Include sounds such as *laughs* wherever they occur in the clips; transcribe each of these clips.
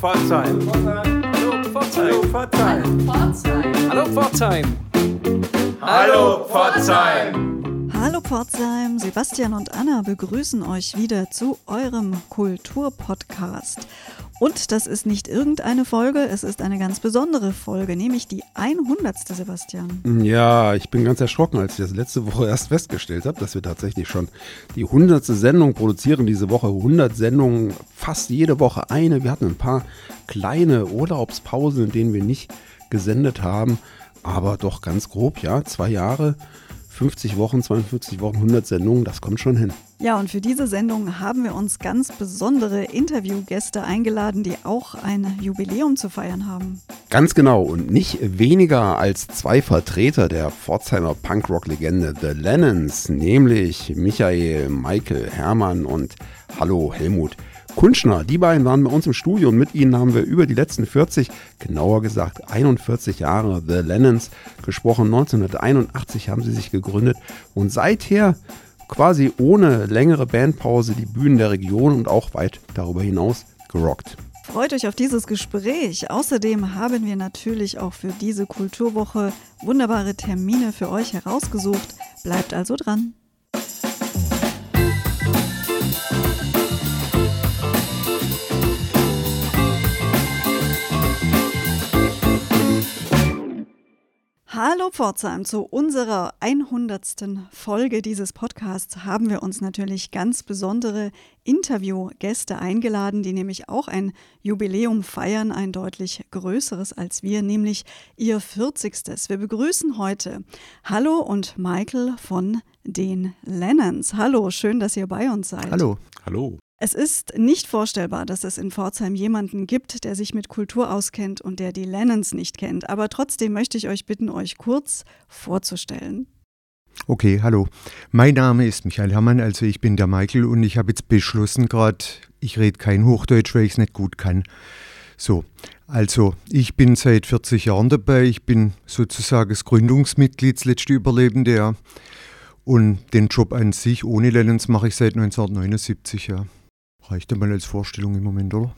Pforzheim. Hallo Pforzheim. Hallo Pforzheim. Hallo Pforzheim. Hallo Pforzheim, Sebastian und Anna begrüßen euch wieder zu eurem Kulturpodcast. Und das ist nicht irgendeine Folge, es ist eine ganz besondere Folge, nämlich die 100. Sebastian. Ja, ich bin ganz erschrocken, als ich das letzte Woche erst festgestellt habe, dass wir tatsächlich schon die 100. Sendung produzieren diese Woche. 100 Sendungen, fast jede Woche eine. Wir hatten ein paar kleine Urlaubspausen, in denen wir nicht gesendet haben, aber doch ganz grob, ja, zwei Jahre. 50 Wochen, 42 Wochen, 100 Sendungen, das kommt schon hin. Ja, und für diese Sendung haben wir uns ganz besondere Interviewgäste eingeladen, die auch ein Jubiläum zu feiern haben. Ganz genau und nicht weniger als zwei Vertreter der Pforzheimer Punkrock-Legende The Lennons, nämlich Michael, Michael, Hermann und Hallo Helmut. Kunschner. Die beiden waren bei uns im Studio und mit ihnen haben wir über die letzten 40, genauer gesagt 41 Jahre The Lennons gesprochen. 1981 haben sie sich gegründet und seither quasi ohne längere Bandpause die Bühnen der Region und auch weit darüber hinaus gerockt. Freut euch auf dieses Gespräch. Außerdem haben wir natürlich auch für diese Kulturwoche wunderbare Termine für euch herausgesucht. Bleibt also dran. Hallo Pforzheim, zu unserer 100. Folge dieses Podcasts haben wir uns natürlich ganz besondere Interviewgäste eingeladen, die nämlich auch ein Jubiläum feiern, ein deutlich größeres als wir, nämlich ihr 40. Wir begrüßen heute Hallo und Michael von den Lennons. Hallo, schön, dass ihr bei uns seid. Hallo. Hallo. Es ist nicht vorstellbar, dass es in Pforzheim jemanden gibt, der sich mit Kultur auskennt und der die Lennons nicht kennt. Aber trotzdem möchte ich euch bitten, euch kurz vorzustellen. Okay, hallo. Mein Name ist Michael Herrmann, also ich bin der Michael und ich habe jetzt beschlossen gerade, ich rede kein Hochdeutsch, weil ich es nicht gut kann. So, also ich bin seit 40 Jahren dabei, ich bin sozusagen das Gründungsmitglied, das letzte Überlebende, ja. Und den Job an sich ohne Lennons mache ich seit 1979, ja. Reicht einmal als Vorstellung im Moment, oder?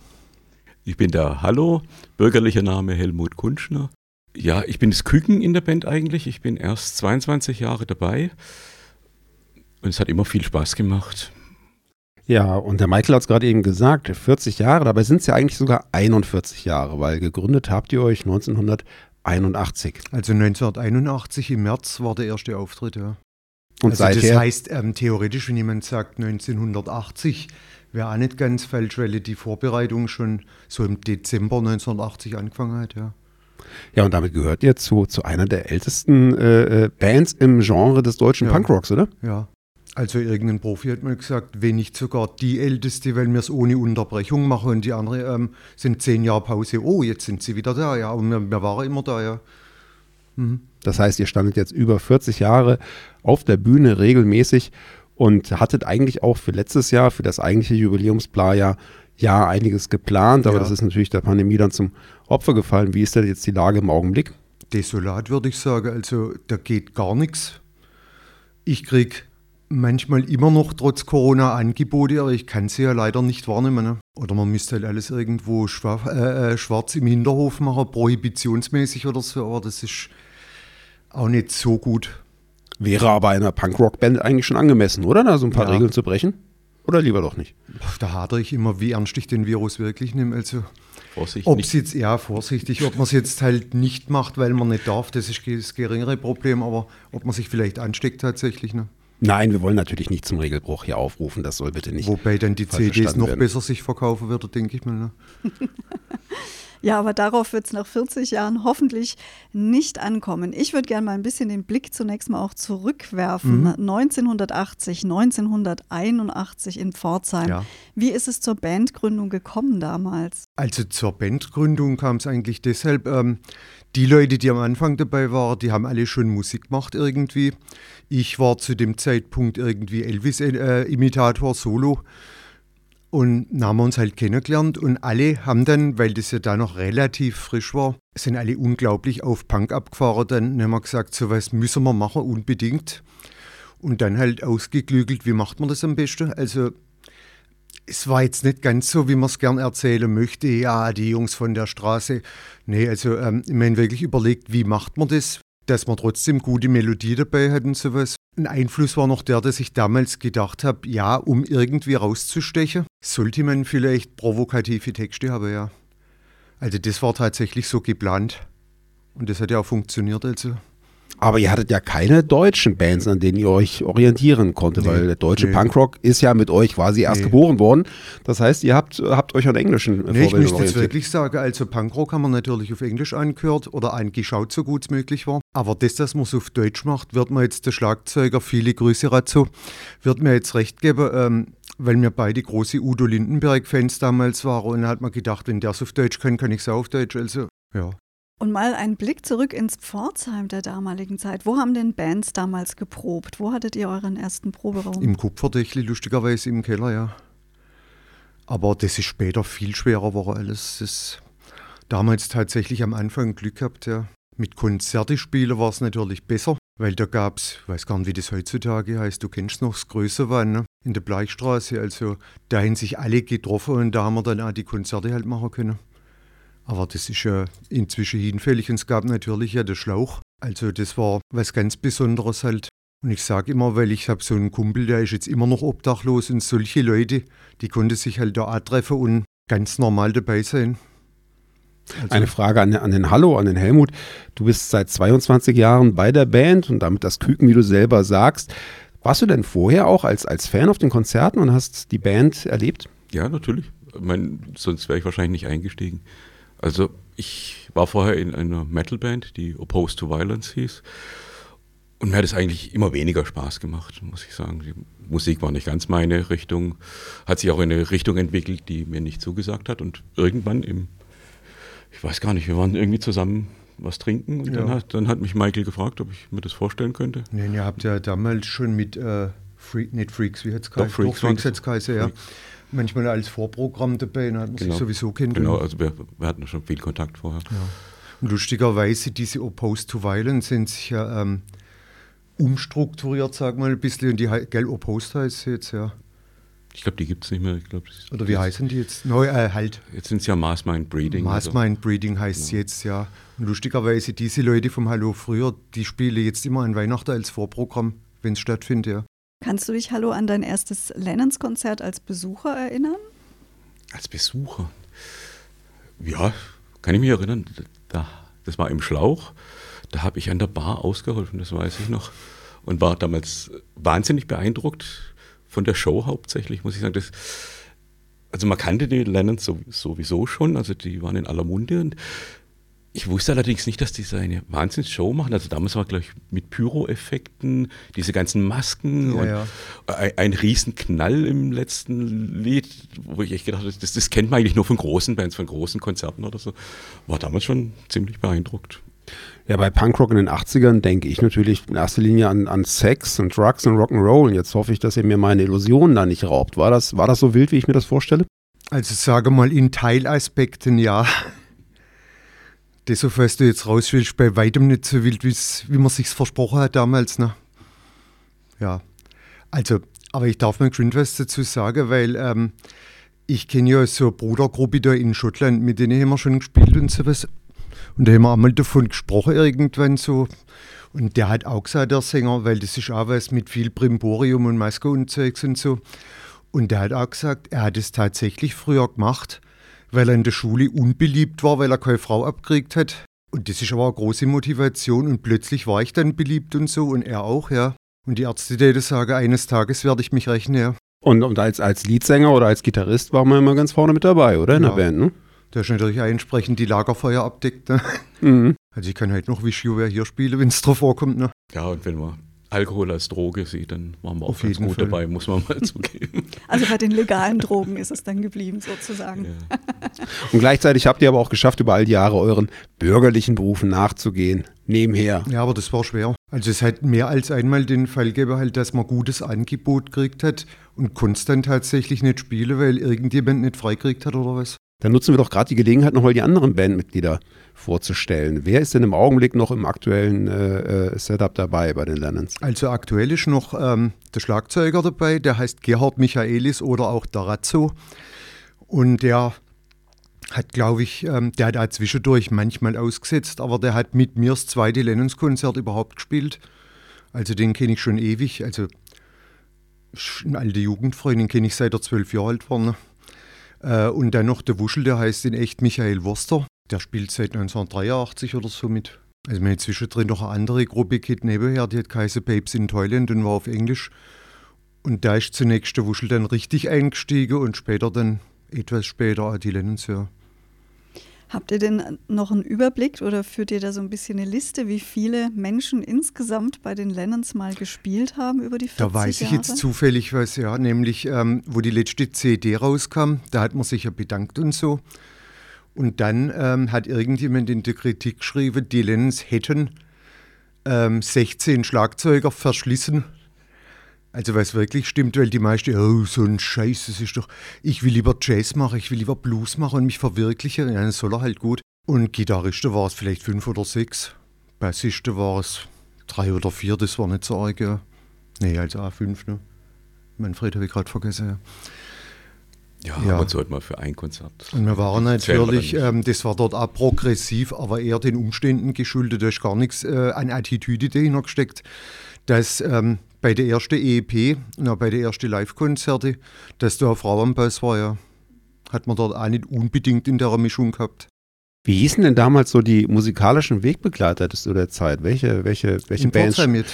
Ich bin der Hallo, bürgerlicher Name Helmut Kunschner. Ja, ich bin das Küken in der Band eigentlich. Ich bin erst 22 Jahre dabei und es hat immer viel Spaß gemacht. Ja, und der Michael hat es gerade eben gesagt, 40 Jahre, dabei sind es ja eigentlich sogar 41 Jahre, weil gegründet habt ihr euch 1981. Also 1981 im März war der erste Auftritt, ja. Und also seither, das heißt, ähm, theoretisch, wenn jemand sagt 1980, wäre auch nicht ganz falsch, weil die Vorbereitung schon so im Dezember 1980 angefangen hat, ja. ja, und damit gehört ihr zu, zu einer der ältesten äh, äh, Bands im Genre des deutschen Ja. Punkrocks, oder? Ja. Also irgendein Profi hat mal gesagt, wenn nicht sogar die älteste, weil wir es ohne Unterbrechung machen und die andere ähm, sind zehn Jahre Pause. Oh, jetzt sind sie wieder da, ja. Und wir, wir waren immer da, ja. Das heißt, ihr standet jetzt über 40 Jahre auf der Bühne regelmäßig und hattet eigentlich auch für letztes Jahr, für das eigentliche Jubiläumsplayer, ja einiges geplant, aber Ja. das ist natürlich der Pandemie dann zum Opfer gefallen. Wie ist denn jetzt die Lage im Augenblick? Desolat würde ich sagen, also da geht gar nichts. Ich kriege manchmal immer noch trotz Corona Angebote, aber ich kann sie ja leider nicht wahrnehmen. Ne? Oder man müsste halt alles irgendwo schwarz, äh, äh, schwarz im Hinterhof machen, prohibitionsmäßig oder so, aber das ist auch nicht so gut. Wäre aber einer Punkrock-Band eigentlich schon angemessen, oder? Da so ein paar Ja. Regeln zu brechen? Oder lieber doch nicht? Da hadere ich immer, wie ernst ich den Virus wirklich nehme. Also, Vorsicht, ob es jetzt, ja, vorsichtig, ob man es jetzt halt nicht macht, weil man nicht darf, das ist das geringere Problem, aber ob man sich vielleicht ansteckt tatsächlich. Ne? Nein, wir wollen natürlich nicht zum Regelbruch hier aufrufen. Das soll bitte nicht. Wobei dann die CDs noch werden. besser sich verkaufen würde, denke ich mal. Ne? *laughs* Ja, aber darauf wird es nach 40 Jahren hoffentlich nicht ankommen. Ich würde gerne mal ein bisschen den Blick zunächst mal auch zurückwerfen. 1980, 1981 in Pforzheim. Ja. Wie ist es zur Bandgründung gekommen damals? Also zur Bandgründung kam es eigentlich deshalb, ähm, die Leute, die am Anfang dabei waren, die haben alle schon Musik gemacht irgendwie. Ich war zu dem Zeitpunkt irgendwie Elvis-Imitator solo und dann haben wir uns halt kennengelernt und alle haben dann, weil das ja da noch relativ frisch war, sind alle unglaublich auf Punk abgefahren. Dann haben wir gesagt, so was müssen wir machen, unbedingt. Und dann halt ausgeklügelt, wie macht man das am besten? Also es war jetzt nicht ganz so, wie man es gern erzählen möchte. Ja, die Jungs von der Straße. Nee, also ähm, ich meine wirklich überlegt, wie macht man das, dass man trotzdem gute Melodie dabei hat und sowas. Ein Einfluss war noch der, dass ich damals gedacht habe, ja, um irgendwie rauszustechen, sollte man vielleicht provokative Texte haben, ja. Also das war tatsächlich so geplant. Und das hat ja auch funktioniert, also. Aber ihr hattet ja keine deutschen Bands, an denen ihr euch orientieren konntet, nee, weil der deutsche nee. Punkrock ist ja mit euch quasi erst nee. geboren worden. Das heißt, ihr habt, habt euch an englischen nee, Vorbildern Ich müsste jetzt wirklich sagen, also Punkrock haben wir natürlich auf Englisch angehört oder angeschaut, so gut es möglich war. Aber das, dass man es auf Deutsch macht, wird mir jetzt der Schlagzeuger, viele Grüße dazu, wird mir jetzt recht geben, ähm, weil wir beide große Udo Lindenberg-Fans damals waren und dann hat man gedacht, wenn der es auf Deutsch kann, kann ich es auch auf Deutsch. Also, ja. Und mal ein Blick zurück ins Pforzheim der damaligen Zeit. Wo haben denn Bands damals geprobt? Wo hattet ihr euren ersten Proberaum? Im Kupferdächli, lustigerweise im Keller, ja. Aber das ist später viel schwerer war alles. Das damals tatsächlich am Anfang Glück gehabt, ja. Mit Konzerte spielen war es natürlich besser, weil da gab es, ich weiß gar nicht, wie das heutzutage heißt, du kennst noch das Größe war, ne? in der Bleichstraße. Also da haben sich alle getroffen und da haben wir dann auch die Konzerte halt machen können. Aber das ist ja inzwischen hinfällig und es gab natürlich ja den Schlauch. Also das war was ganz Besonderes halt. Und ich sage immer, weil ich habe so einen Kumpel, der ist jetzt immer noch obdachlos und solche Leute, die konnten sich halt da auch treffen und ganz normal dabei sein. Also Eine Frage an, an, den Hallo, an den Helmut. Du bist seit 22 Jahren bei der Band und damit das Küken, wie du selber sagst. Warst du denn vorher auch als, als Fan auf den Konzerten und hast die Band erlebt? Ja, natürlich. Ich mein, sonst wäre ich wahrscheinlich nicht eingestiegen. Also ich war vorher in einer Metalband, die Opposed to Violence hieß. Und mir hat es eigentlich immer weniger Spaß gemacht, muss ich sagen. Die Musik war nicht ganz meine Richtung, hat sich auch in eine Richtung entwickelt, die mir nicht zugesagt hat. Und irgendwann im, ich weiß gar nicht, wir waren irgendwie zusammen was trinken und ja. dann, hat, dann hat mich Michael gefragt, ob ich mir das vorstellen könnte. Nee, ihr habt ja damals schon mit äh, Freak, nicht Freaks, wie hat es geheißen? Freaks, Freaks hat es geheißen, ja. Freaks manchmal als Vorprogramm dabei, dann hat man genau. sich sowieso kennen. Genau, also wir, wir, hatten schon viel Kontakt vorher. Ja. Und lustigerweise, diese Opposed to Violence sind sich ja ähm, umstrukturiert, sag mal, ein bisschen. Und die gell, Opposed heißt jetzt, ja. Ich glaube, die gibt es nicht mehr. Ich glaub, Oder wie heißen die jetzt? Neu, äh, halt. Jetzt sind es ja Mastermind Breeding. Mastermind also. Breeding heißt es ja. jetzt, ja. Und lustigerweise, diese Leute vom Hallo früher, die spielen jetzt immer an Weihnachten als Vorprogramm, wenn es stattfindet, ja. Kannst du dich, Hallo, an dein erstes Lennons-Konzert als Besucher erinnern? Als Besucher? Ja, kann ich mich erinnern. Da, das war im Schlauch. Da habe ich an der Bar ausgeholfen, das weiß ich noch. Und war damals wahnsinnig beeindruckt von der Show hauptsächlich, muss ich sagen. Das, also man kannte die Lennons sowieso schon, also die waren in aller Munde. Und ich wusste allerdings nicht, dass die so eine Wahnsinnsshow machen. Also damals war, glaube ich, mit Pyro-Effekten, diese ganzen Masken ja, und ja. Ein, ein Riesenknall im letzten Lied, wo ich echt gedacht habe, das, das kennt man eigentlich nur von großen Bands, von großen Konzerten oder so. War damals schon ziemlich beeindruckt. Ja, bei Punkrock in den 80ern denke ich natürlich in erster Linie an, an Sex und Drugs und Rock'n'Roll. Und jetzt hoffe ich, dass ihr mir meine Illusionen da nicht raubt. War das, war das so wild, wie ich mir das vorstelle? Also sage mal in Teilaspekten ja. Das, was du jetzt raus willst, bei weitem nicht so wild, wie man sich versprochen hat damals. Ne? Ja, also, aber ich darf mal geschwind was dazu sagen, weil ähm, ich kenne ja so eine Brudergruppe da in Schottland, mit denen haben wir schon gespielt und sowas. Und da haben wir einmal davon gesprochen irgendwann so. Und der hat auch gesagt, der Sänger, weil das ist auch was mit viel Brimborium und Maske und Zeugs und so. Und der hat auch gesagt, er hat es tatsächlich früher gemacht weil er in der Schule unbeliebt war, weil er keine Frau abgekriegt hat. Und das ist aber eine große Motivation und plötzlich war ich dann beliebt und so und er auch, ja. Und die Ärzte die sagen, eines Tages werde ich mich rächen, ja. Und, und als, als Leadsänger oder als Gitarrist war man immer ganz vorne mit dabei, oder? In ja. der Band, ne? Der ist natürlich entsprechend die Lagerfeuer abdeckt. Ne? Mhm. Also ich kann halt noch Wish You Were hier spielen, wenn es drauf vorkommt. Ne? Ja, und wenn man Alkohol als Droge sieht, dann waren wir auch Auf ganz gut Fall. dabei, muss man mal *laughs* zugeben. Also bei den legalen Drogen ist es dann geblieben, sozusagen. Ja. Und gleichzeitig habt ihr aber auch geschafft, über all die Jahre euren bürgerlichen Berufen nachzugehen, nebenher. Ja, aber das war schwer. Also es hat mehr als einmal den Fall gegeben, halt, dass man gutes Angebot gekriegt hat und konstant tatsächlich nicht spielen, weil irgendjemand nicht freikriegt hat oder was. Dann nutzen wir doch gerade die Gelegenheit, nochmal die anderen Bandmitglieder vorzustellen. Wer ist denn im Augenblick noch im aktuellen äh, äh, Setup dabei bei den Lennons? Also aktuell ist noch ähm, der Schlagzeuger dabei, der heißt Gerhard Michaelis oder auch Darazzo. Und der hat, glaube ich, ähm, der hat auch zwischendurch manchmal ausgesetzt, aber der hat mit mir das zweite Lennons-Konzert überhaupt gespielt. Also den kenne ich schon ewig. Also eine alte Jugendfreund, den kenne ich seit er zwölf Jahre alt war. Ne? Äh, und dann noch der Wuschel, der heißt in echt Michael Wurster. Der spielt seit 1983 oder so mit. Also haben zwischendrin noch eine andere Gruppe Kid nebenher, die hat geheißen Babes in Thailand und war auf Englisch. Und da ist zunächst der Wuschel dann richtig eingestiegen und später dann, etwas später, die Lennons, ja. Habt ihr denn noch einen Überblick oder führt ihr da so ein bisschen eine Liste, wie viele Menschen insgesamt bei den Lennons mal gespielt haben über die 40 Da weiß ich Jahre? jetzt zufällig was, ja, nämlich ähm, wo die letzte CD rauskam, da hat man sich ja bedankt und so. Und dann ähm, hat irgendjemand in der Kritik geschrieben, die Lennons hätten ähm, 16 Schlagzeuger verschlissen. Also was wirklich stimmt, weil die meisten, oh, so ein Scheiß, das ist doch, ich will lieber Jazz machen, ich will lieber Blues machen und mich verwirklichen. Ja, das soll er halt gut. Und Gitarriste war es vielleicht fünf oder sechs. Bassiste war es drei oder vier, das war nicht so arg, ja. Nee, also A5, ne? Manfred habe ich gerade vergessen, ja. Ja, Ja. man sollte mal für ein Konzert. Und wir waren natürlich, dann ähm, das war dort auch progressiv, aber eher den Umständen geschuldet. Da ist gar nichts äh, an Attitüde dahinter gesteckt. Dass ähm, bei der ersten EEP, und auch bei der ersten Live-Konzerte, dass da eine Frau am Bass war, ja. Hat man dort auch nicht unbedingt in der Mischung gehabt. Wie hießen denn damals so die musikalischen Wegbegleiter zu der Zeit? Welche, welche, welche In Bands? Pforzheim mit.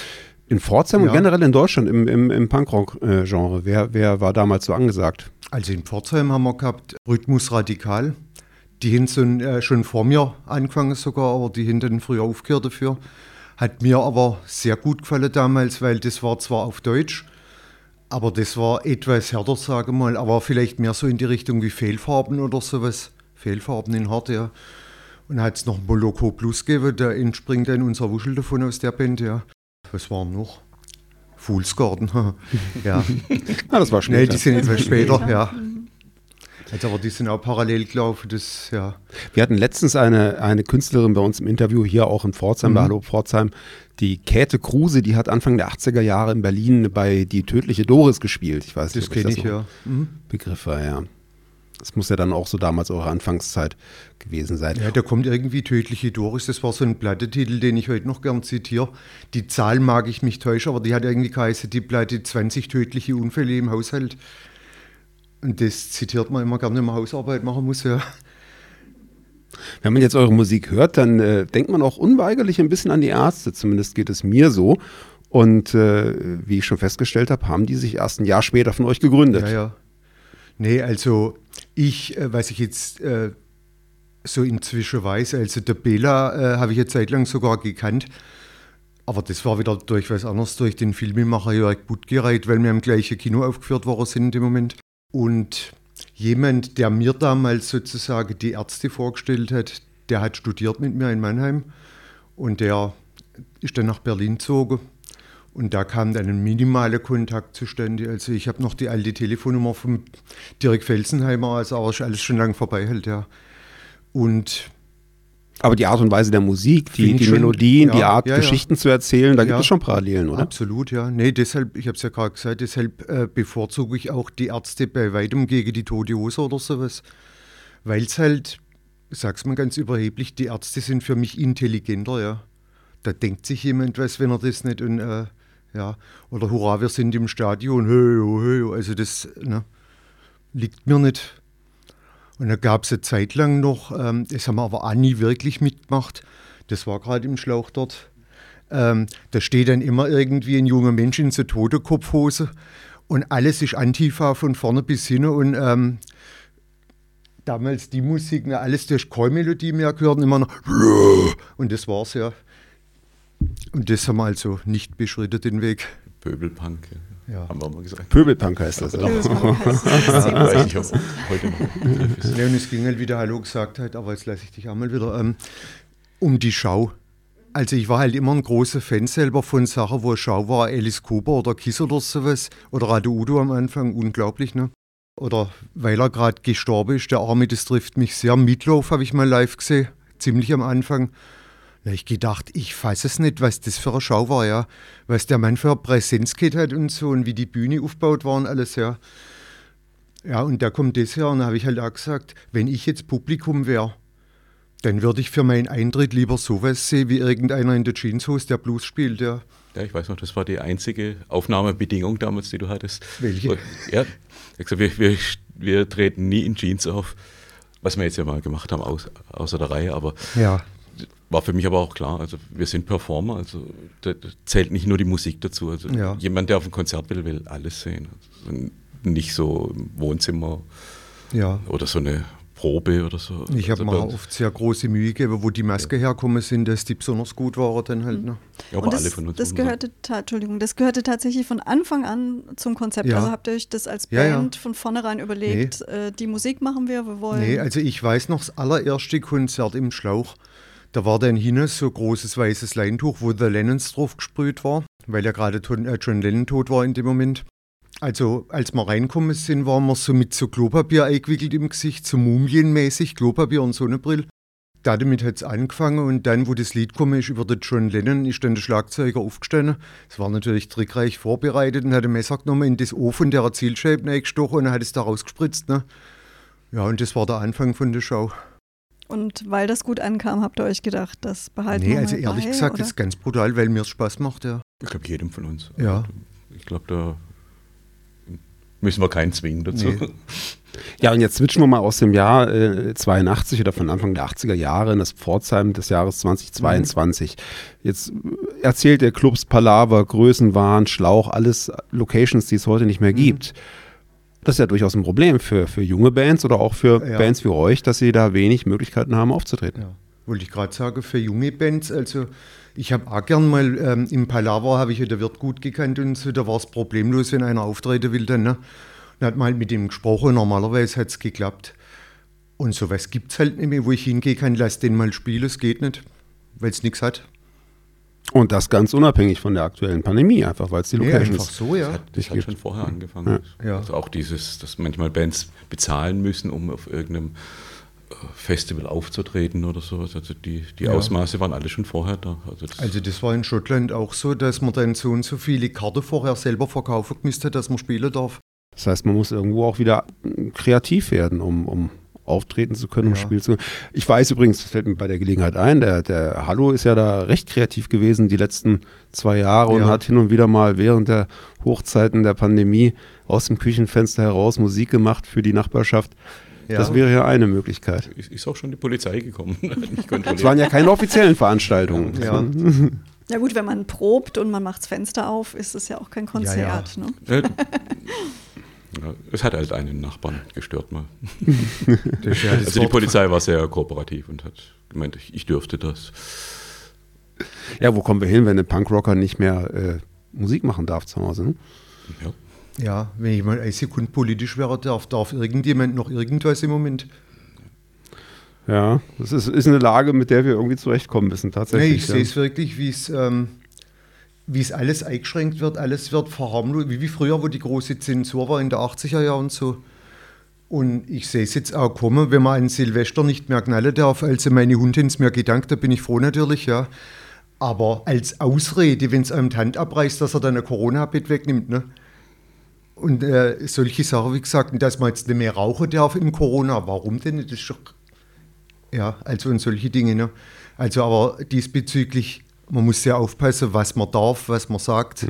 In Pforzheim und Ja. generell in Deutschland im, im, im Punkrock-Genre. Wer, wer war damals so angesagt? Also in Pforzheim haben wir gehabt Rhythmus Radikal. Die so, äh, schon vor mir angefangen sogar, aber die dann früher aufgehört dafür. Hat mir aber sehr gut gefallen damals, weil das war zwar auf Deutsch, aber das war etwas härter, sage mal, aber vielleicht mehr so in die Richtung wie Fehlfarben oder sowas. Fehlfarben in Hart, ja. Und hat es noch Moloko Plus gegeben, da entspringt dann unser Wuschel davon aus der Band, ja. Was war noch? Fool's Garden, *laughs* ja. Ah, das war Nee, später. die sind etwas später, *laughs* ja. Also, aber die sind auch parallel gelaufen, das, ja. Wir hatten letztens eine, eine Künstlerin bei uns im Interview, hier auch in Pforzheim, Mhm. bei Hallo Pforzheim, die Käthe Kruse, die hat Anfang der 80er Jahre in Berlin bei Die tödliche Doris gespielt. Ich weiß Das nicht, ob kenne ich, ja. Mhm. Begriff war, ja. Das muss ja dann auch so damals eure Anfangszeit gewesen sein. Ja, da kommt irgendwie Tödliche Doris, das war so ein Plattetitel, den ich heute noch gern zitiere. Die Zahl mag ich mich täuschen, aber die hat irgendwie geheißen, die Platte 20 tödliche Unfälle im Haushalt. Und das zitiert man immer gerne, wenn man Hausarbeit machen muss, ja. Wenn man jetzt eure Musik hört, dann äh, denkt man auch unweigerlich ein bisschen an die Ärzte. Zumindest geht es mir so. Und äh, wie ich schon festgestellt habe, haben die sich erst ein Jahr später von euch gegründet. Ja, ja. Nee, also ich, äh, was ich jetzt äh, so inzwischen weiß, also der Bela äh, habe ich eine Zeit lang sogar gekannt. Aber das war wieder durch was anderes, durch den Filmemacher Jörg Buttgereit, weil wir im gleichen Kino aufgeführt worden sind im Moment. Und jemand, der mir damals sozusagen die Ärzte vorgestellt hat, der hat studiert mit mir in Mannheim und der ist dann nach Berlin gezogen. Und da kam dann ein minimaler Kontakt zustande. Also ich habe noch die alte Telefonnummer vom Dirk Felsenheimer, also aber alles schon lange vorbei halt, ja. Und Aber die Art und Weise der Musik, die, die Melodien, die ja, Art, ja, ja. Geschichten zu erzählen, da gibt es schon Parallelen, oder? Absolut, ja. Nee, deshalb, ich habe es ja gerade gesagt, deshalb äh, bevorzuge ich auch die Ärzte bei weitem gegen die Tote Hose oder sowas. Weil es halt, ich sag's mal ganz überheblich, die Ärzte sind für mich intelligenter, ja. Da denkt sich jemand was, wenn er das nicht und, äh, ja. Oder hurra, wir sind im Stadion, hey, oh, hey, oh. also das ne, liegt mir nicht. Und da gab es eine Zeit lang noch, ähm, das haben wir aber auch nie wirklich mitgemacht. Das war gerade im Schlauch dort. Ähm, da steht dann immer irgendwie ein junger Mensch in so tote Kopfhose und alles ist Antifa von vorne bis hin und ähm, damals die Musik, na, alles durch keine Melodie mehr gehört, immer noch und das war's ja. Und das haben wir also nicht beschritten, den Weg. Pöbelpunk, Ja. haben wir mal gesagt. Pöbelpunk heißt das. Ist Weiß nicht, ob heute noch ein Begriff ist. Ja, und es ging halt, wie der Hallo gesagt hat, aber jetzt lasse ich dich auch mal wieder, ähm, um die Schau. Also ich war halt immer ein großer Fan selber von Sachen, wo Schau war, Alice Cooper oder Kiss oder sowas. Oder Radio Udo am Anfang, unglaublich, ne? oder weil er gerade gestorben ist, der Arme, das trifft mich sehr. Mitlauf habe ich mal live gesehen, ziemlich am Anfang. Da ich gedacht, ich fasse es nicht, was das für eine Schau war, ja. Was der Mann für eine Präsenz hat und so und wie die Bühne aufgebaut war und alles, ja. Ja, und da kommt das her und da habe ich halt auch gesagt, wenn ich jetzt Publikum wäre, dann würde ich für meinen Eintritt lieber sowas sehen, wie irgendeiner in der Jeanshose, der Blues spielt, ja. Ja, ich weiß noch, das war die einzige Aufnahmebedingung damals, die du hattest. Welche? Ja, ich gesagt, wir, wir, wir treten nie in Jeans auf, was wir jetzt ja mal gemacht haben, außer der Reihe, aber ja. War für mich aber auch klar, also wir sind Performer, also da, da zählt nicht nur die Musik dazu. Also Ja. jemand, der auf ein Konzert will, will alles sehen. Also nicht so im Wohnzimmer Ja. oder so eine Probe oder so. Ich habe also mir oft sehr große Mühe gegeben, wo die Maske herkommen sind, dass die besonders gut waren dann halt. Ne? ja, aber und das, alle von uns das gehörte, Entschuldigung, das gehörte tatsächlich von Anfang an zum Konzept. Ja. Also habt ihr euch das als Ja, ja. Band von vornherein überlegt, äh, die Musik machen wir, wir wollen. Nee, also ich weiß noch das allererste Konzert im Schlauch. Da war dann hinten so großes weißes Leintuch, wo The Lennons drauf gesprüht war, weil ja gerade äh, John Lennon tot war in dem Moment. Also als wir reinkommen sind, waren wir so mit so Klopapier eingewickelt im Gesicht, so mumienmäßig, Klopapier und Sonnenbrille. Damit hat es angefangen und dann, wo das Lied gekommen ist über den John Lennon, ist dann der Schlagzeuger aufgestanden. Es war natürlich trickreich vorbereitet und hat ein Messer genommen, in das Ofen der Zielscheibe eingestochen und hat es da rausgespritzt. Ne? Ja, und das war der Anfang von der Show. Und weil das gut ankam, habt ihr euch gedacht, das behalten nee, wir also mal ehrlich bei, gesagt, oder? das ist ganz brutal, weil mir es Spaß macht, ja. Ich glaube, jedem von uns. Ja. Ich glaube, da müssen wir keinen zwingen dazu. Nee. *laughs* Ja, und jetzt switchen wir mal aus dem Jahr äh, 82 oder von Anfang der 80er Jahre in das Pforzheim des Jahres 2022. Jetzt äh, erzählt der Clubs Palaver, Größenwahn, Schlauch, alles Locations, die es heute nicht mehr gibt. Das ist ja durchaus ein Problem für, für junge Bands oder auch für Ja. Bands wie euch, dass sie da wenig Möglichkeiten haben aufzutreten. Ja, wollte ich gerade sagen, für junge Bands, also ich habe auch gern mal, ähm, im Palaver habe ich ja der Wirt gut gekannt und so, da war es problemlos, wenn einer auftreten will dann, ne? Dann hat man halt mit ihm gesprochen, normalerweise hat es geklappt. Und sowas gibt es halt nicht mehr, wo ich hingehen kann, lass den mal spielen, es geht nicht, weil es nichts hat. Und das ganz unabhängig von der aktuellen Pandemie, einfach weil es die Nee, Locations einfach so, ja. Das hat, das hat schon vorher angefangen. Ja. Also auch dieses, dass manchmal Bands bezahlen müssen, um auf irgendeinem äh, Festival aufzutreten oder sowas. Also die, die Ja. Ausmaße waren alle schon vorher da. Also das, Also das war in Schottland auch so, dass man dann so und so viele Karten vorher selber verkaufen müsste, dass man spielen darf. Das heißt, man muss irgendwo auch wieder kreativ werden, um, um auftreten zu können, um Ja. spielen zu können. Ich weiß übrigens, das fällt mir bei der Gelegenheit ein, der, der Hallo ist ja da recht kreativ gewesen die letzten zwei Jahre und Ja. hat hin und wieder mal während der Hochzeiten der Pandemie aus dem Küchenfenster heraus Musik gemacht für die Nachbarschaft. Das wäre ja eine Möglichkeit. ist, auch schon die Polizei gekommen. *laughs* Es waren ja keine offiziellen Veranstaltungen. Ja. Ja gut, wenn man probt und man macht das Fenster auf, ist es ja auch kein Konzert. Ne? Ja, es hat halt einen Nachbarn gestört mal. *laughs* Also die Polizei war sehr kooperativ und hat gemeint, ich, ich dürfte das. Ja, wo kommen wir hin, wenn ein Punkrocker nicht mehr äh, Musik machen darf zu Hause? Ne? Ja. Ja, wenn ich mal eine Sekunde politisch wäre, darf, darf irgendjemand noch irgendwas im Moment. Ja, das ist, ist eine Lage, mit der wir irgendwie zurechtkommen müssen, tatsächlich. Nee, ich ja. sehe es wirklich, wie es ähm, wie es alles eingeschränkt wird, alles wird verharmlost, wie, wie früher, wo die große Zensur war in der 80er Jahren und so. Und ich sehe es jetzt auch kommen, wenn man an Silvester nicht mehr knallen darf, also meine Hundin ist mir gedankt, da bin ich froh natürlich, ja. Aber als Ausrede, wenn es einem die Hand abreißt, dass er dann ein Corona-Bett wegnimmt, ne? Und äh, solche Sachen, wie gesagt, dass man jetzt nicht mehr rauchen darf im Corona, warum denn? Das ist doch ja, also und solche Dinge. Ne? Also aber diesbezüglich, man muss sehr aufpassen, was man darf, was man sagt.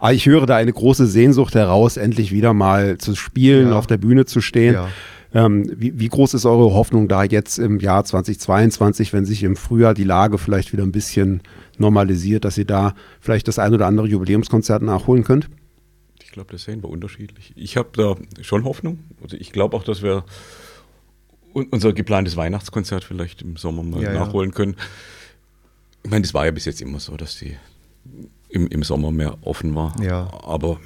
Aber ich höre da eine große Sehnsucht heraus, endlich wieder mal zu spielen, Ja. auf der Bühne zu stehen. Ja. Ähm, wie, wie groß ist eure Hoffnung da jetzt im Jahr 2022, wenn sich im Frühjahr die Lage vielleicht wieder ein bisschen normalisiert, dass ihr da vielleicht das ein oder andere Jubiläumskonzert nachholen könnt? Ich glaube, das sehen wir unterschiedlich. Ich habe da schon Hoffnung. Also ich glaube auch, dass wir un- unser geplantes Weihnachtskonzert vielleicht im Sommer mal Ja, ja. nachholen können. Ich meine, das war ja bis jetzt immer so, dass die im, im Sommer mehr offen war. Ja. Aber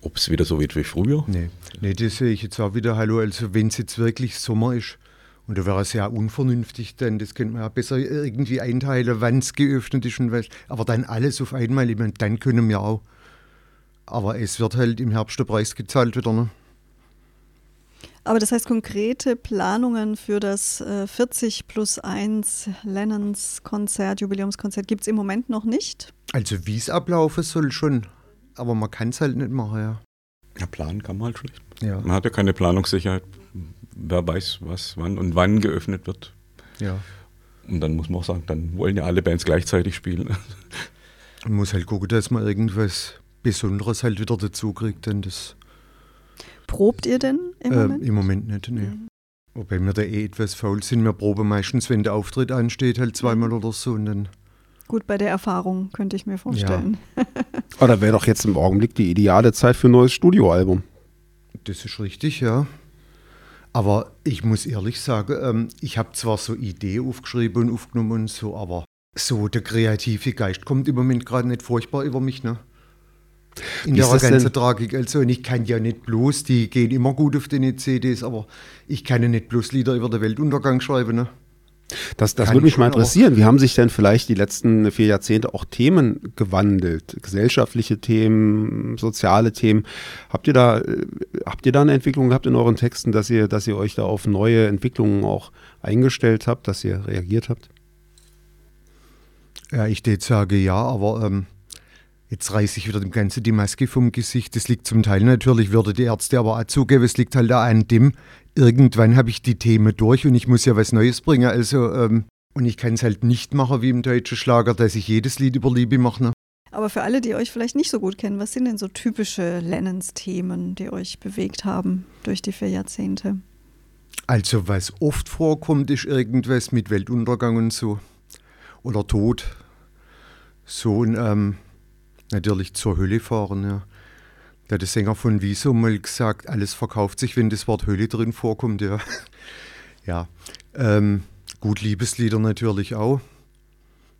ob es wieder so wird wie früher? Nee, nee, das sehe ich jetzt auch wieder. Hallo, also wenn es jetzt wirklich Sommer ist, und da wäre es ja unvernünftig, dann das könnte man ja besser irgendwie einteilen, wann es geöffnet ist und was. Aber dann alles auf einmal, ich meine, dann können wir auch. Aber es wird halt im Herbst der Preis gezahlt wieder, ne? Aber das heißt, konkrete Planungen für das äh, 40 plus 1 Lennons Konzert, Jubiläumskonzert, gibt es im Moment noch nicht? Also wie es ablaufen soll schon, aber man kann es halt nicht machen, ja. Ja, planen kann man halt schlecht. Ja. Man hat ja keine Planungssicherheit. Wer weiß, was wann und wann geöffnet wird. ja. Und dann muss man auch sagen, dann wollen ja alle Bands gleichzeitig spielen. Man muss halt gucken, dass man irgendwas Besonderes halt wieder dazu kriegt, denn das Probt ihr denn im äh, Moment? im Moment nicht, nee. Mhm. Wobei wir da eh etwas faul sind. Wir proben meistens, wenn der Auftritt ansteht, halt zweimal oder so und dann Gut, bei der Erfahrung könnte ich mir vorstellen. Aber da wäre doch jetzt im Augenblick die ideale Zeit für ein neues Studioalbum. Das ist richtig, ja. Aber ich muss ehrlich sagen, ähm, ich habe zwar so Idee aufgeschrieben und aufgenommen und so, aber so der kreative Geist kommt im Moment gerade nicht furchtbar über mich, ne? In der ganzen? Tragik. Also, und ich kann ja nicht bloß, die gehen immer gut auf den CDs, aber ich kann ja nicht bloß Lieder über den Weltuntergang schreiben, ne? Das, das würde mich mal interessieren. Wie haben sich denn vielleicht die letzten vier Jahrzehnte auch Themen gewandelt? Gesellschaftliche Themen, soziale Themen. Habt ihr da, äh, habt ihr da eine Entwicklung gehabt in euren Texten, dass ihr, dass ihr euch da auf neue Entwicklungen auch eingestellt habt, dass ihr reagiert habt? Ja, ich würde sage ja, aber ähm, jetzt reiße ich wieder dem Ganzen die Maske vom Gesicht. Das liegt zum Teil natürlich, würde die Ärzte aber auch zugeben, es liegt halt da an dem, irgendwann habe ich die Themen durch und ich muss ja was Neues bringen. Also, ähm, und ich kann es halt nicht machen wie im deutschen Schlager, dass ich jedes Lied über Liebe mache. Ne? Aber für alle, die euch vielleicht nicht so gut kennen, was sind denn so typische Lennons-Themen, die euch bewegt haben durch die vier Jahrzehnte? Also, was oft vorkommt, ist irgendwas mit Weltuntergang und so. Oder Tod. So und ähm, natürlich zur Hölle fahren, ja. Da hat der Sänger von Wieso mal gesagt, alles verkauft sich, wenn das Wort Hölle drin vorkommt, ja. *laughs* ja. Ähm, gut, Liebeslieder natürlich auch.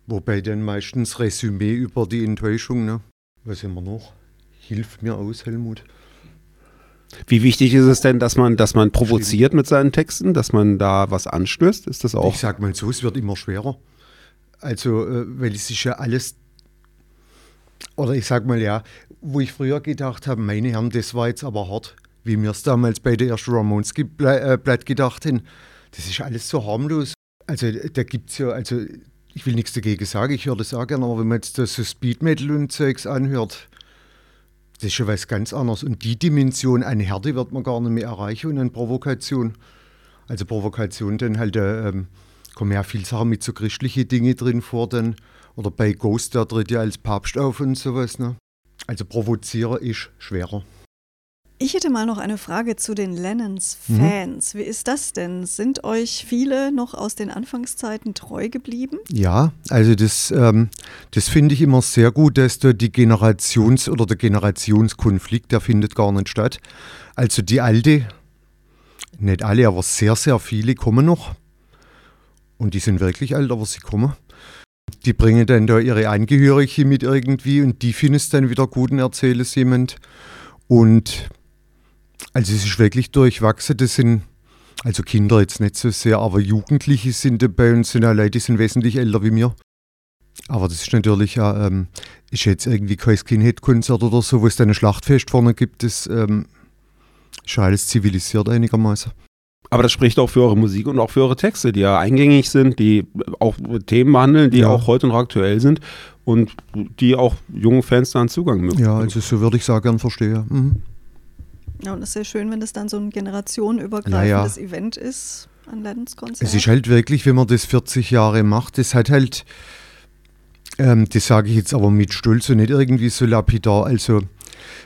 Wobei dann meistens Resümee über die Enttäuschung, ne? Was haben wir noch? Hilf mir aus, Helmut. Wie wichtig ist es denn, dass man, dass man provoziert mit seinen Texten, dass man da was anstößt? Ist das auch? Ich sag mal so, es wird immer schwerer. Also, äh, weil es ist ja alles, oder ich sag mal ja, wo ich früher gedacht habe, meine Herren, das war jetzt aber hart, wie wir es damals bei der ersten Ramones-Blatt gedacht haben. Das ist alles so harmlos. Also, da gibt es ja, also, ich will nichts dagegen sagen, ich höre das auch gerne, aber wenn man jetzt das so Speed Metal und Zeugs anhört, das ist schon was ganz anderes. Und die Dimension an Härte wird man gar nicht mehr erreichen und an Provokation. Also Provokation, dann halt, äh, ähm, kommen ja viel Sachen mit so christliche Dinge drin vor, dann, oder bei Ghost, der tritt ja als Papst auf und sowas, ne? Also provozieren ist schwerer. Ich hätte mal noch eine Frage zu den Mhm. Lennons-Fans. Wie ist das denn? Sind euch viele noch aus den Anfangszeiten treu geblieben? Ja, also das, ähm, das finde ich immer sehr gut, dass da die Generations- oder der Generationskonflikt, der findet gar nicht statt. Also die alte, nicht alle, aber sehr, sehr viele kommen noch. Und die sind wirklich alt, aber sie kommen. Die bringen dann da ihre Angehörigen mit irgendwie und die finden es dann wieder gut und erzählen es jemand. Und also es ist wirklich durchwachsen. Das sind also Kinder jetzt nicht so sehr, aber Jugendliche sind dabei und sind auch Leute, die sind wesentlich älter wie mir. Aber das ist natürlich ja, ähm, ist jetzt irgendwie kein Skinhead-Konzert oder so, wo es dann ein Schlachtfest vorne gibt. Das ähm, ist alles zivilisiert einigermaßen. Aber das spricht auch für eure Musik und auch für eure Texte, die ja eingängig sind, die auch Themen behandeln, die Ja. auch heute noch aktuell sind und die auch jungen Fans da einen Zugang mögen. Ja, also so würde ich sagen, verstehe. Mhm. Ja, und es ist sehr schön, wenn das dann so ein generationenübergreifendes Event ist an Lennons Konzert. Es ist halt wirklich, wenn man das 40 Jahre macht, das hat halt, ähm, das sage ich jetzt aber mit Stolz und nicht irgendwie so lapidar, also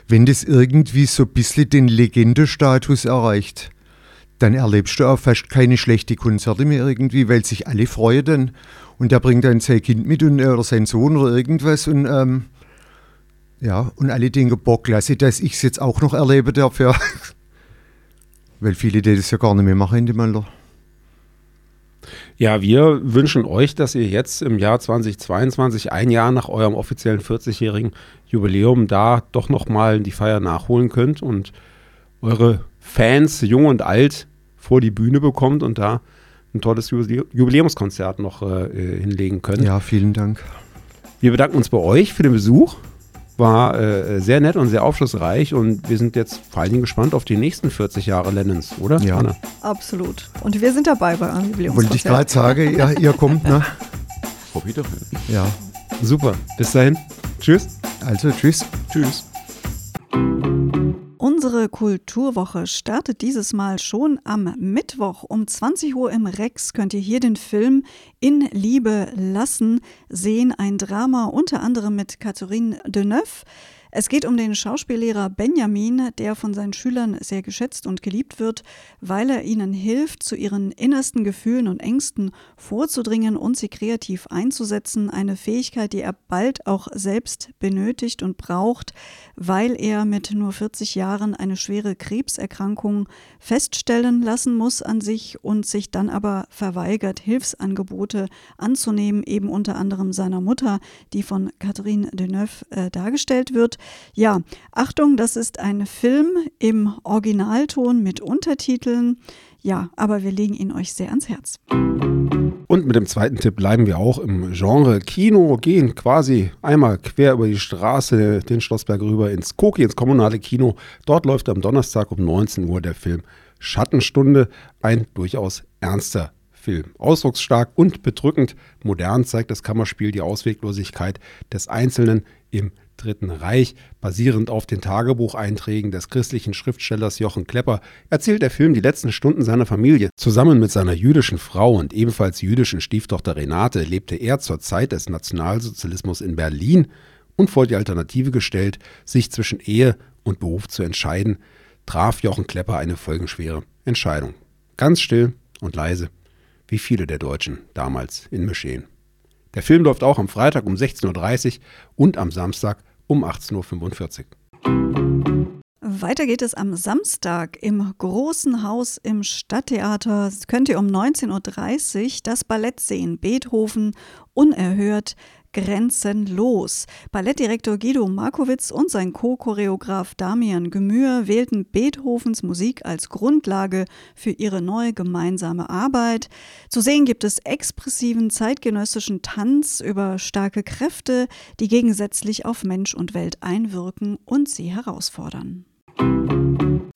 wenn das irgendwie so ein bisschen den Legendestatus erreicht, dann erlebst du auch fast keine schlechten Konzerte mehr irgendwie, weil sich alle freuen dann und der bringt dann sein Kind mit und, äh, oder seinen Sohn oder irgendwas und ähm, ja, und alle denken, boah, klasse, dass ich es jetzt auch noch erleben darf, ja. *laughs* Weil viele, das ja gar nicht mehr machen in dem Alter. Ja, wir wünschen euch, dass ihr jetzt im Jahr 2022, ein Jahr nach eurem offiziellen 40-jährigen Jubiläum, da doch nochmal die Feier nachholen könnt und eure Fans, jung und alt, vor die Bühne bekommt und da ein tolles Jubilä- Jubiläumskonzert noch äh, hinlegen könnt. Ja, vielen Dank. Wir bedanken uns bei euch für den Besuch. war äh, sehr nett und sehr aufschlussreich und wir sind jetzt vor allen Dingen gespannt auf die nächsten 40 Jahre Lennons, oder? Ja. Anna? Absolut. Und wir sind dabei bei eurem Wollte ich Jubiläumskonzert. gerade sagen, ja, ihr kommt, ne? Auf Wiederhören. Ja. Super. Bis dahin. Tschüss. Also, tschüss. Tschüss. Unsere Kulturwoche startet dieses Mal schon am Mittwoch um 20 Uhr im Rex. Könnt ihr hier den Film In Liebe lassen sehen. Ein Drama unter anderem mit Catherine Deneuve. Es geht um den Schauspiellehrer Benjamin, der von seinen Schülern sehr geschätzt und geliebt wird, weil er ihnen hilft, zu ihren innersten Gefühlen und Ängsten vorzudringen und sie kreativ einzusetzen. Eine Fähigkeit, die er bald auch selbst benötigt und braucht, weil er mit nur 40 Jahren eine schwere Krebserkrankung feststellen lassen muss an sich und sich dann aber verweigert, Hilfsangebote anzunehmen, eben unter anderem seiner Mutter, die von Catherine Deneuve äh, dargestellt wird. Ja, Achtung, das ist ein Film im Originalton mit Untertiteln. Ja, aber wir legen ihn euch sehr ans Herz. Und mit dem zweiten Tipp bleiben wir auch im Genre Kino, gehen quasi einmal quer über die Straße den Schlossberg rüber ins Koki, ins kommunale Kino. Dort läuft am Donnerstag um 19 Uhr der Film Schattenstunde, ein durchaus ernster Film. Ausdrucksstark und bedrückend modern zeigt das Kammerspiel die Ausweglosigkeit des Einzelnen im Dritten Reich. Basierend auf den Tagebucheinträgen des christlichen Schriftstellers Jochen Klepper erzählt der Film die letzten Stunden seiner Familie. Zusammen mit seiner jüdischen Frau und ebenfalls jüdischen Stieftochter Renate lebte er zur Zeit des Nationalsozialismus in Berlin und vor die Alternative gestellt, sich zwischen Ehe und Beruf zu entscheiden, traf Jochen Klepper eine folgenschwere Entscheidung. Ganz still und leise, wie viele der Deutschen damals in Mischehen. Der Film läuft auch am Freitag um 16.30 Uhr und am Samstag um 18.45 Uhr. Weiter geht es am Samstag im Großen Haus im Stadttheater. Könnt ihr um 19.30 Uhr das Ballett sehen. Beethoven unerhört. Grenzenlos. Ballettdirektor Guido Markowitz und sein Co-Choreograf Damian Gemühr wählten Beethovens Musik als Grundlage für ihre neue gemeinsame Arbeit. Zu sehen gibt es expressiven zeitgenössischen Tanz über starke Kräfte, die gegensätzlich auf Mensch und Welt einwirken und sie herausfordern.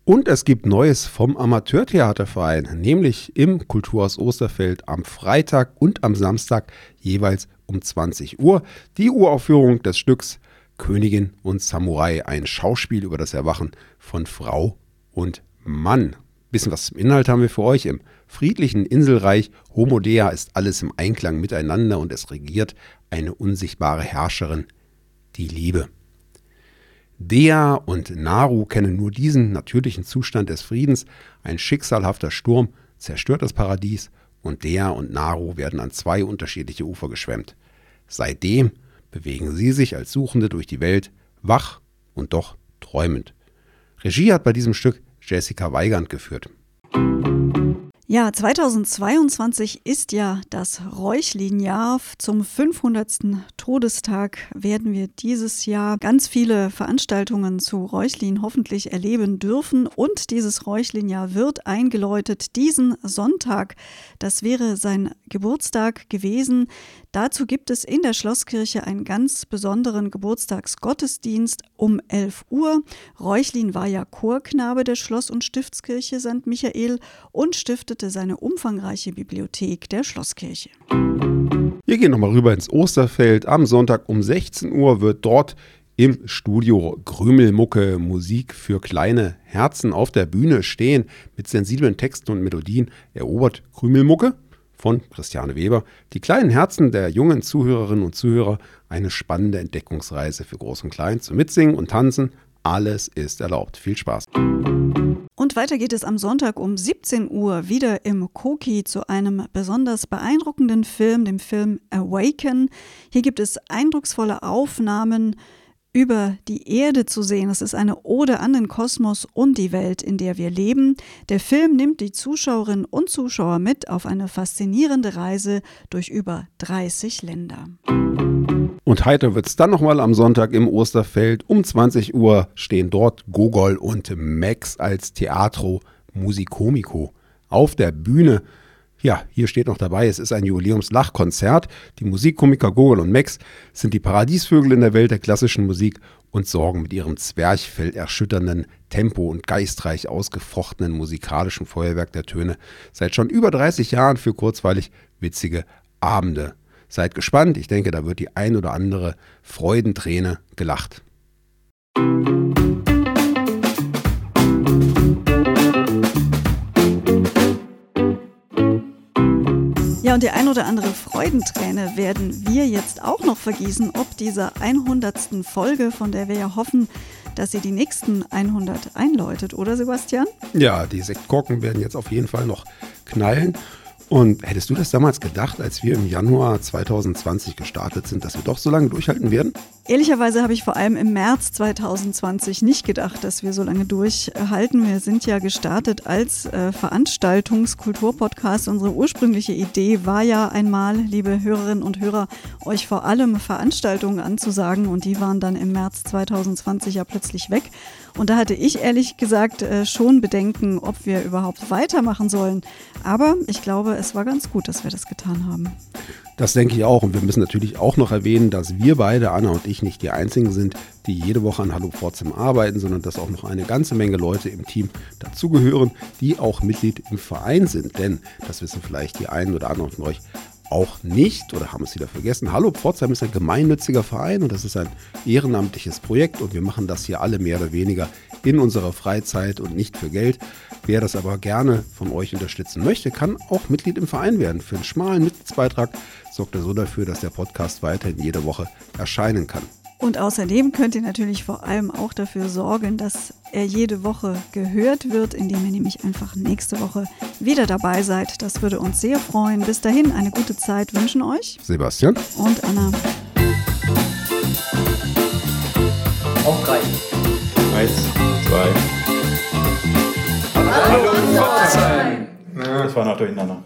Und es gibt Neues vom Amateurtheaterverein, nämlich im Kulturhaus Osterfeld am Freitag und am Samstag jeweils um 20 Uhr. Die Uraufführung des Stücks Königin und Samurai, ein Schauspiel über das Erwachen von Frau und Mann. Bisschen was zum Inhalt haben wir für euch. Im friedlichen Inselreich Homodea ist alles im Einklang miteinander und es regiert eine unsichtbare Herrscherin, die Liebe. Dea und Naru kennen nur diesen natürlichen Zustand des Friedens. Ein schicksalhafter Sturm zerstört das Paradies und Dea und Naru werden an zwei unterschiedliche Ufer geschwemmt. Seitdem bewegen sie sich als Suchende durch die Welt, wach und doch träumend. Regie hat bei diesem Stück Jessica Weigand geführt. Ja, 2022 ist ja das Räuchlin-Jahr. Zum 500. Todestag werden wir dieses Jahr ganz viele Veranstaltungen zu Räuchlin hoffentlich erleben dürfen. Und dieses Räuchlin-Jahr wird eingeläutet diesen Sonntag. Das wäre sein Geburtstag gewesen. Dazu gibt es in der Schlosskirche einen ganz besonderen Geburtstagsgottesdienst um 11 Uhr. Räuchlin war ja Chorknabe der Schloss- und Stiftskirche St. Michael und stiftete seine umfangreiche Bibliothek der Schlosskirche. Wir gehen nochmal rüber ins Osterfeld. Am Sonntag um 16 Uhr wird dort im Studio Krümelmucke Musik für kleine Herzen auf der Bühne stehen. Mit sensiblen Texten und Melodien erobert Krümelmucke von Christiane Weber die kleinen Herzen der jungen Zuhörerinnen und Zuhörer eine spannende Entdeckungsreise für Groß und Klein zum Mitsingen und Tanzen. Alles ist erlaubt. Viel Spaß. Und weiter geht es am Sonntag um 17 Uhr wieder im Koki zu einem besonders beeindruckenden Film, dem Film Awaken. Hier gibt es eindrucksvolle Aufnahmen über die Erde zu sehen. Es ist eine Ode an den Kosmos und die Welt, in der wir leben. Der Film nimmt die Zuschauerinnen und Zuschauer mit auf eine faszinierende Reise durch über 30 Länder. Und heiter wird es dann nochmal am Sonntag im Osterfeld. Um 20 Uhr stehen dort Gogol und Max als Teatro Musicomico auf der Bühne. Ja, hier steht noch dabei, es ist ein Jubiläumslachkonzert. Die Musikkomiker Gogol und Max sind die Paradiesvögel in der Welt der klassischen Musik und sorgen mit ihrem Zwerchfell erschütternden Tempo und geistreich ausgefochtenen musikalischen Feuerwerk der Töne seit schon über 30 Jahren für kurzweilig witzige Abende. Seid gespannt, ich denke, da wird die ein oder andere Freudenträne gelacht. Ja, und die ein oder andere Freudenträne werden wir jetzt auch noch vergießen, ob dieser 100. Folge, von der wir ja hoffen, dass sie die nächsten 100 einläutet, oder Sebastian? Ja, die Sektkorken werden jetzt auf jeden Fall noch knallen. Und hättest du das damals gedacht, als wir im Januar 2020 gestartet sind, dass wir doch so lange durchhalten werden? Ehrlicherweise habe ich vor allem im März 2020 nicht gedacht, dass wir so lange durchhalten. Wir sind ja gestartet als äh, Veranstaltungskulturpodcast. Unsere ursprüngliche Idee war ja einmal, liebe Hörerinnen und Hörer, euch vor allem Veranstaltungen anzusagen und die waren dann im März 2020 ja plötzlich weg. Und da hatte ich ehrlich gesagt äh, schon Bedenken, ob wir überhaupt weitermachen sollen. Aber ich glaube, es war ganz gut, dass wir das getan haben. Das denke ich auch. Und wir müssen natürlich auch noch erwähnen, dass wir beide, Anna und ich, nicht die Einzigen sind, die jede Woche an Hallo Pforzheim arbeiten, sondern dass auch noch eine ganze Menge Leute im Team dazugehören, die auch Mitglied im Verein sind. Denn, das wissen vielleicht die einen oder anderen von euch, auch nicht oder haben es wieder vergessen. Hallo Pforzheim ist ein gemeinnütziger Verein und das ist ein ehrenamtliches Projekt und wir machen das hier alle mehr oder weniger in unserer Freizeit und nicht für Geld. Wer das aber gerne von euch unterstützen möchte, kann auch Mitglied im Verein werden. Für einen schmalen Mitgliedsbeitrag sorgt er so dafür, dass der Podcast weiterhin jede Woche erscheinen kann. Und außerdem könnt ihr natürlich vor allem auch dafür sorgen, dass er jede Woche gehört wird, indem ihr nämlich einfach nächste Woche wieder dabei seid. Das würde uns sehr freuen. Bis dahin eine gute Zeit wünschen euch Sebastian und Anna. Auf drei. Eins, zwei. Hallo Pforzheim! Das war noch durcheinander.